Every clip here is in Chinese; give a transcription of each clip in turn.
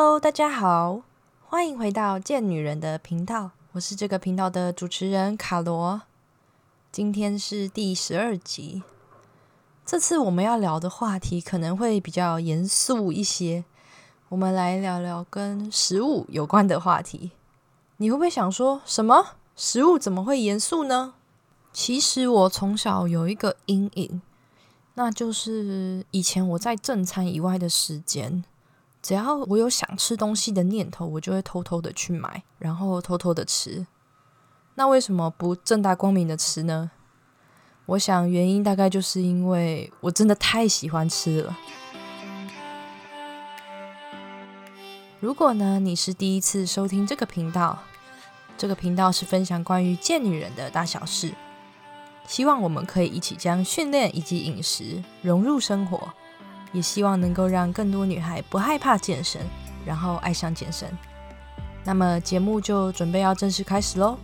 Hello，大家好，欢迎回到贱女人的频道，我是这个频道的主持人卡罗。今天是第十二集，这次我们要聊的话题可能会比较严肃一些，我们来聊聊跟食物有关的话题。你会不会想说什么？食物怎么会严肃呢？其实我从小有一个阴影，那就是以前我在正餐以外的时间。只要我有想吃东西的念头，我就会偷偷的去买，然后偷偷的吃。那为什么不正大光明的吃呢？我想原因大概就是因为我真的太喜欢吃了。如果呢你是第一次收听这个频道，这个频道是分享关于贱女人的大小事，希望我们可以一起将训练以及饮食融入生活。也希望能够让更多女孩不害怕健身，然后爱上健身。那么节目就准备要正式开始喽。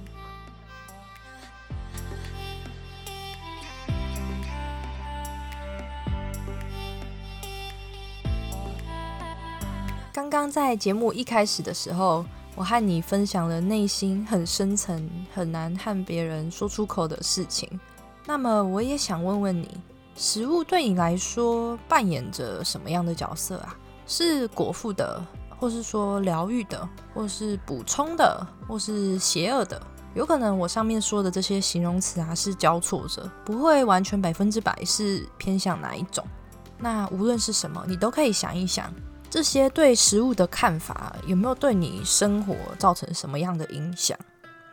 刚刚在节目一开始的时候，我和你分享了内心很深层、很难和别人说出口的事情。那么我也想问问你。食物对你来说扮演着什么样的角色啊？是果腹的，或是说疗愈的，或是补充的，或是邪恶的？有可能我上面说的这些形容词啊是交错着，不会完全百分之百是偏向哪一种。那无论是什么，你都可以想一想，这些对食物的看法有没有对你生活造成什么样的影响？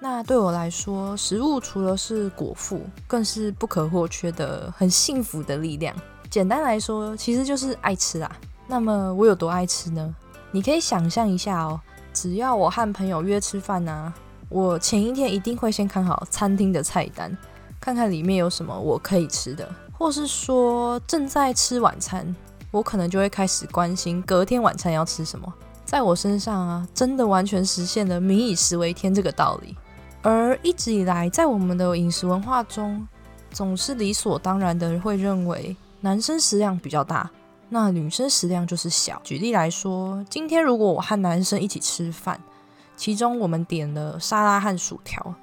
那对我来说，食物除了是果腹，更是不可或缺的很幸福的力量。简单来说，其实就是爱吃啊。那么我有多爱吃呢？你可以想象一下哦，只要我和朋友约吃饭呢，我前一天一定会先看好餐厅的菜单，看看里面有什么我可以吃的，或是说正在吃晚餐，我可能就会开始关心隔天晚餐要吃什么。在我身上啊，真的完全实现了“民以食为天”这个道理。而一直以来，在我们的饮食文化中，总是理所当然的会认为男生食量比较大，那女生食量就是小。举例来说，今天如果我和男生一起吃饭，其中我们点了沙拉和薯条，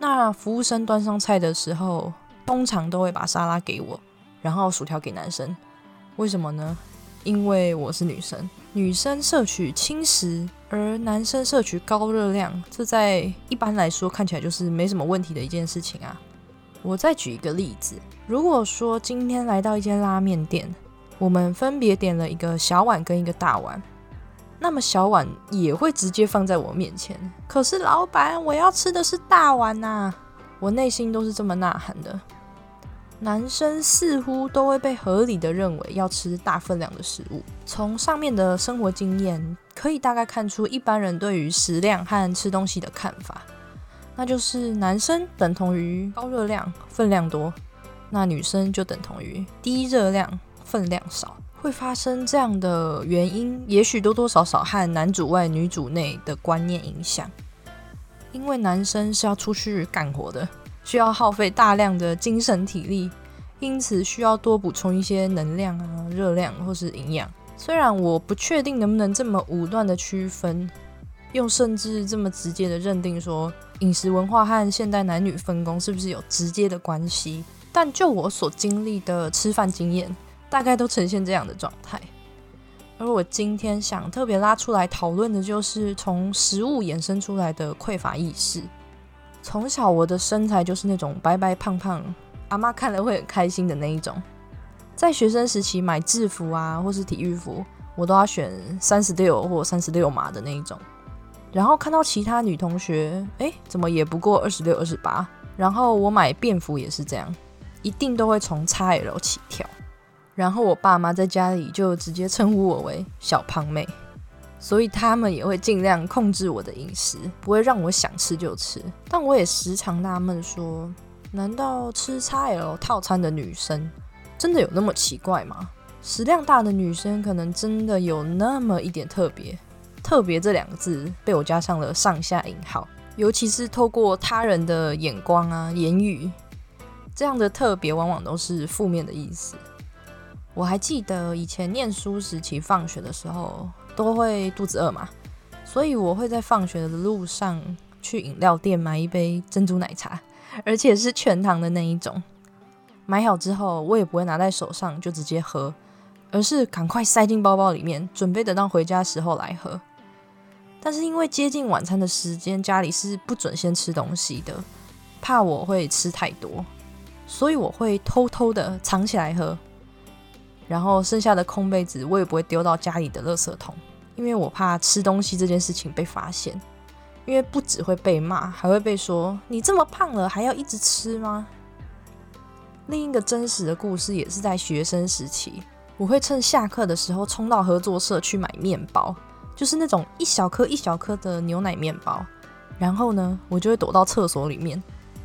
那服务生端上菜的时候，通常都会把沙拉给我，然后薯条给男生。为什么呢？因为我是女生，女生摄取轻食。而男生摄取高热量，这在一般来说看起来就是没什么问题的一件事情啊。我再举一个例子，如果说今天来到一间拉面店，我们分别点了一个小碗跟一个大碗，那么小碗也会直接放在我面前。可是老板，我要吃的是大碗呐！我内心都是这么呐喊的。男生似乎都会被合理的认为要吃大分量的食物。从上面的生活经验可以大概看出一般人对于食量和吃东西的看法，那就是男生等同于高热量、分量多，那女生就等同于低热量、分量少。会发生这样的原因，也许多多少少和男主外女主内的观念影响，因为男生是要出去干活的。需要耗费大量的精神体力，因此需要多补充一些能量啊、热量或是营养。虽然我不确定能不能这么武断的区分，用甚至这么直接的认定说饮食文化和现代男女分工是不是有直接的关系，但就我所经历的吃饭经验，大概都呈现这样的状态。而我今天想特别拉出来讨论的，就是从食物衍生出来的匮乏意识。从小我的身材就是那种白白胖胖，阿妈看了会很开心的那一种。在学生时期买制服啊，或是体育服，我都要选三十六或三十六码的那一种。然后看到其他女同学，哎，怎么也不过二十六、二十八。然后我买便服也是这样，一定都会从 XL 起跳。然后我爸妈在家里就直接称呼我为小胖妹。所以他们也会尽量控制我的饮食，不会让我想吃就吃。但我也时常纳闷说，难道吃 XL 套餐的女生真的有那么奇怪吗？食量大的女生可能真的有那么一点特别？特别这两个字被我加上了上下引号，尤其是透过他人的眼光啊、言语，这样的特别往往都是负面的意思。我还记得以前念书时期放学的时候。都会肚子饿嘛，所以我会在放学的路上去饮料店买一杯珍珠奶茶，而且是全糖的那一种。买好之后，我也不会拿在手上就直接喝，而是赶快塞进包包里面，准备等到回家时候来喝。但是因为接近晚餐的时间，家里是不准先吃东西的，怕我会吃太多，所以我会偷偷的藏起来喝。然后剩下的空杯子，我也不会丢到家里的垃圾桶，因为我怕吃东西这件事情被发现，因为不只会被骂，还会被说你这么胖了还要一直吃吗？另一个真实的故事也是在学生时期，我会趁下课的时候冲到合作社去买面包，就是那种一小颗一小颗的牛奶面包。然后呢，我就会躲到厕所里面，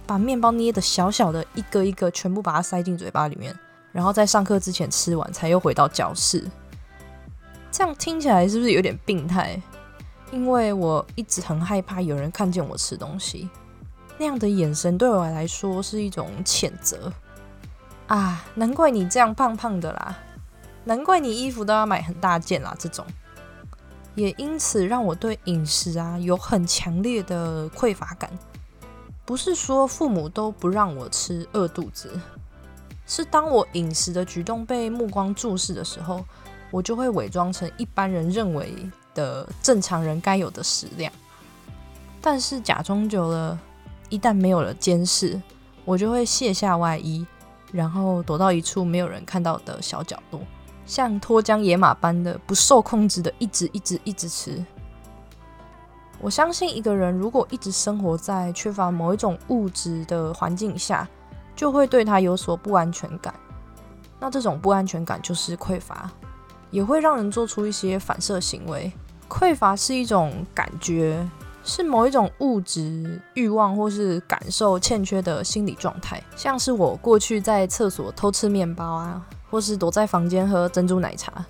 把面包捏的小小的，一个一个全部把它塞进嘴巴里面，然后在上课之前吃完，才又回到教室。这样听起来是不是有点病态？因为我一直很害怕有人看见我吃东西，那样的眼神对我来说是一种谴责。啊，难怪你这样胖胖的啦！难怪你衣服都要买很大件啦！这种，也因此让我对饮食啊有很强烈的匮乏感。不是说父母都不让我吃饿肚子，是当我饮食的举动被目光注视的时候，我就会伪装成一般人认为的正常人该有的食量。但是假装久了，一旦没有了监视，我就会卸下外衣。然后躲到一处没有人看到的小角落，像脱缰野马般的不受控制的一直一直一直吃。我相信一个人如果一直生活在缺乏某一种物质的环境下，就会对他有所不安全感。那这种不安全感就是匮乏，也会让人做出一些反射行为。匮乏是一种感觉。是某一种物质欲望或是感受欠缺的心理状态，像是我过去在厕所偷吃面包啊，或是躲在房间喝珍珠奶茶，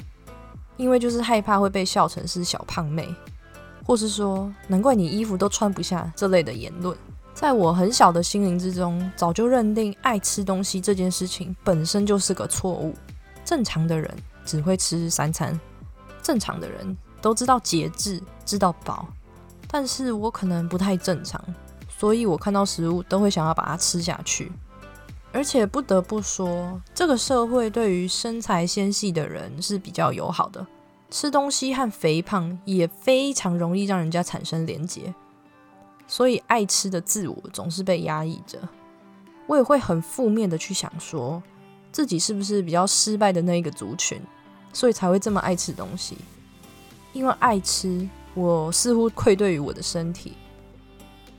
因为就是害怕会被笑成是小胖妹，或是说难怪你衣服都穿不下这类的言论，在我很小的心灵之中，早就认定爱吃东西这件事情本身就是个错误。正常的人只会吃三餐，正常的人都知道节制，知道饱。但是我可能不太正常，所以我看到食物都会想要把它吃下去。而且不得不说，这个社会对于身材纤细的人是比较友好的，吃东西和肥胖也非常容易让人家产生连结。所以爱吃的自我总是被压抑着。我也会很负面的去想，说自己是不是比较失败的那一个族群，所以才会这么爱吃东西，因为爱吃。我似乎愧对于我的身体，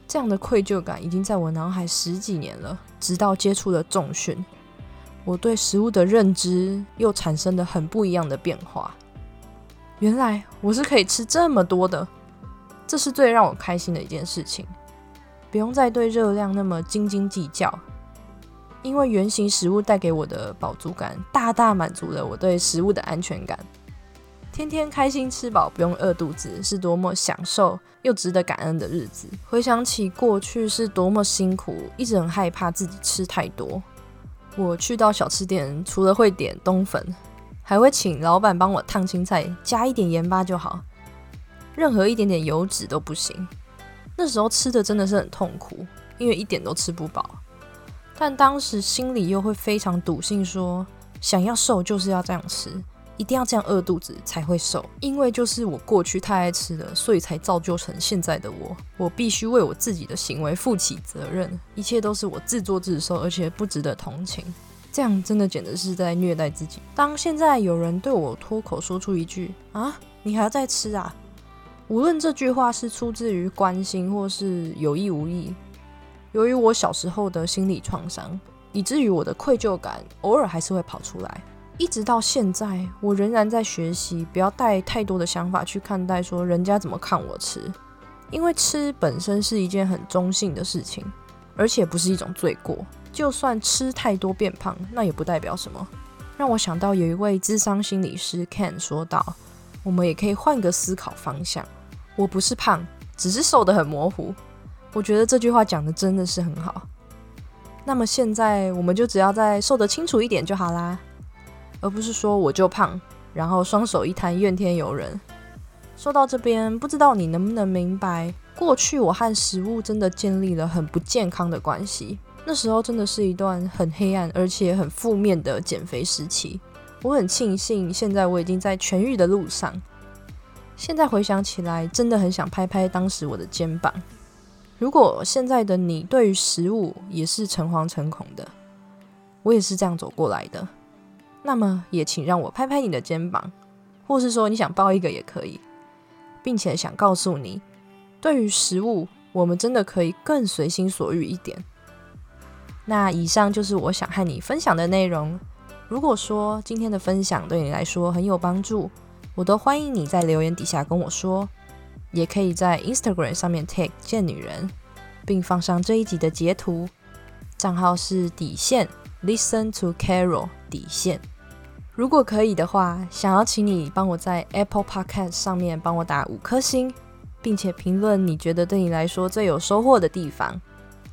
这样的愧疚感已经在我脑海十几年了。直到接触了重训，我对食物的认知又产生了很不一样的变化。原来我是可以吃这么多的，这是最让我开心的一件事情。不用再对热量那么斤斤计较，因为圆形食物带给我的饱足感，大大满足了我对食物的安全感。天天开心吃饱，不用饿肚子，是多么享受又值得感恩的日子。回想起过去是多么辛苦，一直很害怕自己吃太多。我去到小吃店，除了会点冬粉，还会请老板帮我烫青菜，加一点盐巴就好，任何一点点油脂都不行。那时候吃的真的是很痛苦，因为一点都吃不饱。但当时心里又会非常笃信，说想要瘦就是要这样吃。一定要这样饿肚子才会瘦，因为就是我过去太爱吃了，所以才造就成现在的我。我必须为我自己的行为负起责任，一切都是我自作自受，而且不值得同情。这样真的简直是在虐待自己。当现在有人对我脱口说出一句“啊，你还要再吃啊”，无论这句话是出自于关心或是有意无意，由于我小时候的心理创伤，以至于我的愧疚感偶尔还是会跑出来。一直到现在，我仍然在学习，不要带太多的想法去看待，说人家怎么看我吃，因为吃本身是一件很中性的事情，而且不是一种罪过。就算吃太多变胖，那也不代表什么。让我想到有一位智商心理师 Ken 说道：“我们也可以换个思考方向，我不是胖，只是瘦得很模糊。”我觉得这句话讲的真的是很好。那么现在，我们就只要再瘦得清楚一点就好啦。而不是说我就胖，然后双手一摊怨天尤人。说到这边，不知道你能不能明白，过去我和食物真的建立了很不健康的关系。那时候真的是一段很黑暗而且很负面的减肥时期。我很庆幸，现在我已经在痊愈的路上。现在回想起来，真的很想拍拍当时我的肩膀。如果现在的你对于食物也是诚惶诚恐的，我也是这样走过来的，那么也请让我拍拍你的肩膀，或是说你想抱一个也可以，并且想告诉你，对于食物，我们真的可以更随心所欲一点。那以上就是我想和你分享的内容。如果说今天的分享对你来说很有帮助，我都欢迎你在留言底下跟我说，也可以在 Instagram 上面 tag 贱女人，并放上这一集的截图，账号是底线 Listen to Carol 底线。如果可以的话，想要请你帮我在 Apple Podcast 上面帮我打五颗星，并且评论你觉得对你来说最有收获的地方。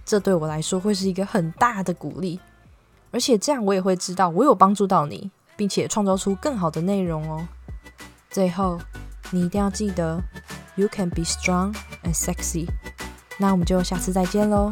这对我来说会是一个很大的鼓励，而且这样我也会知道我有帮助到你，并且创造出更好的内容哦。最后，你一定要记得，You can be strong and sexy。那我们就下次再见喽。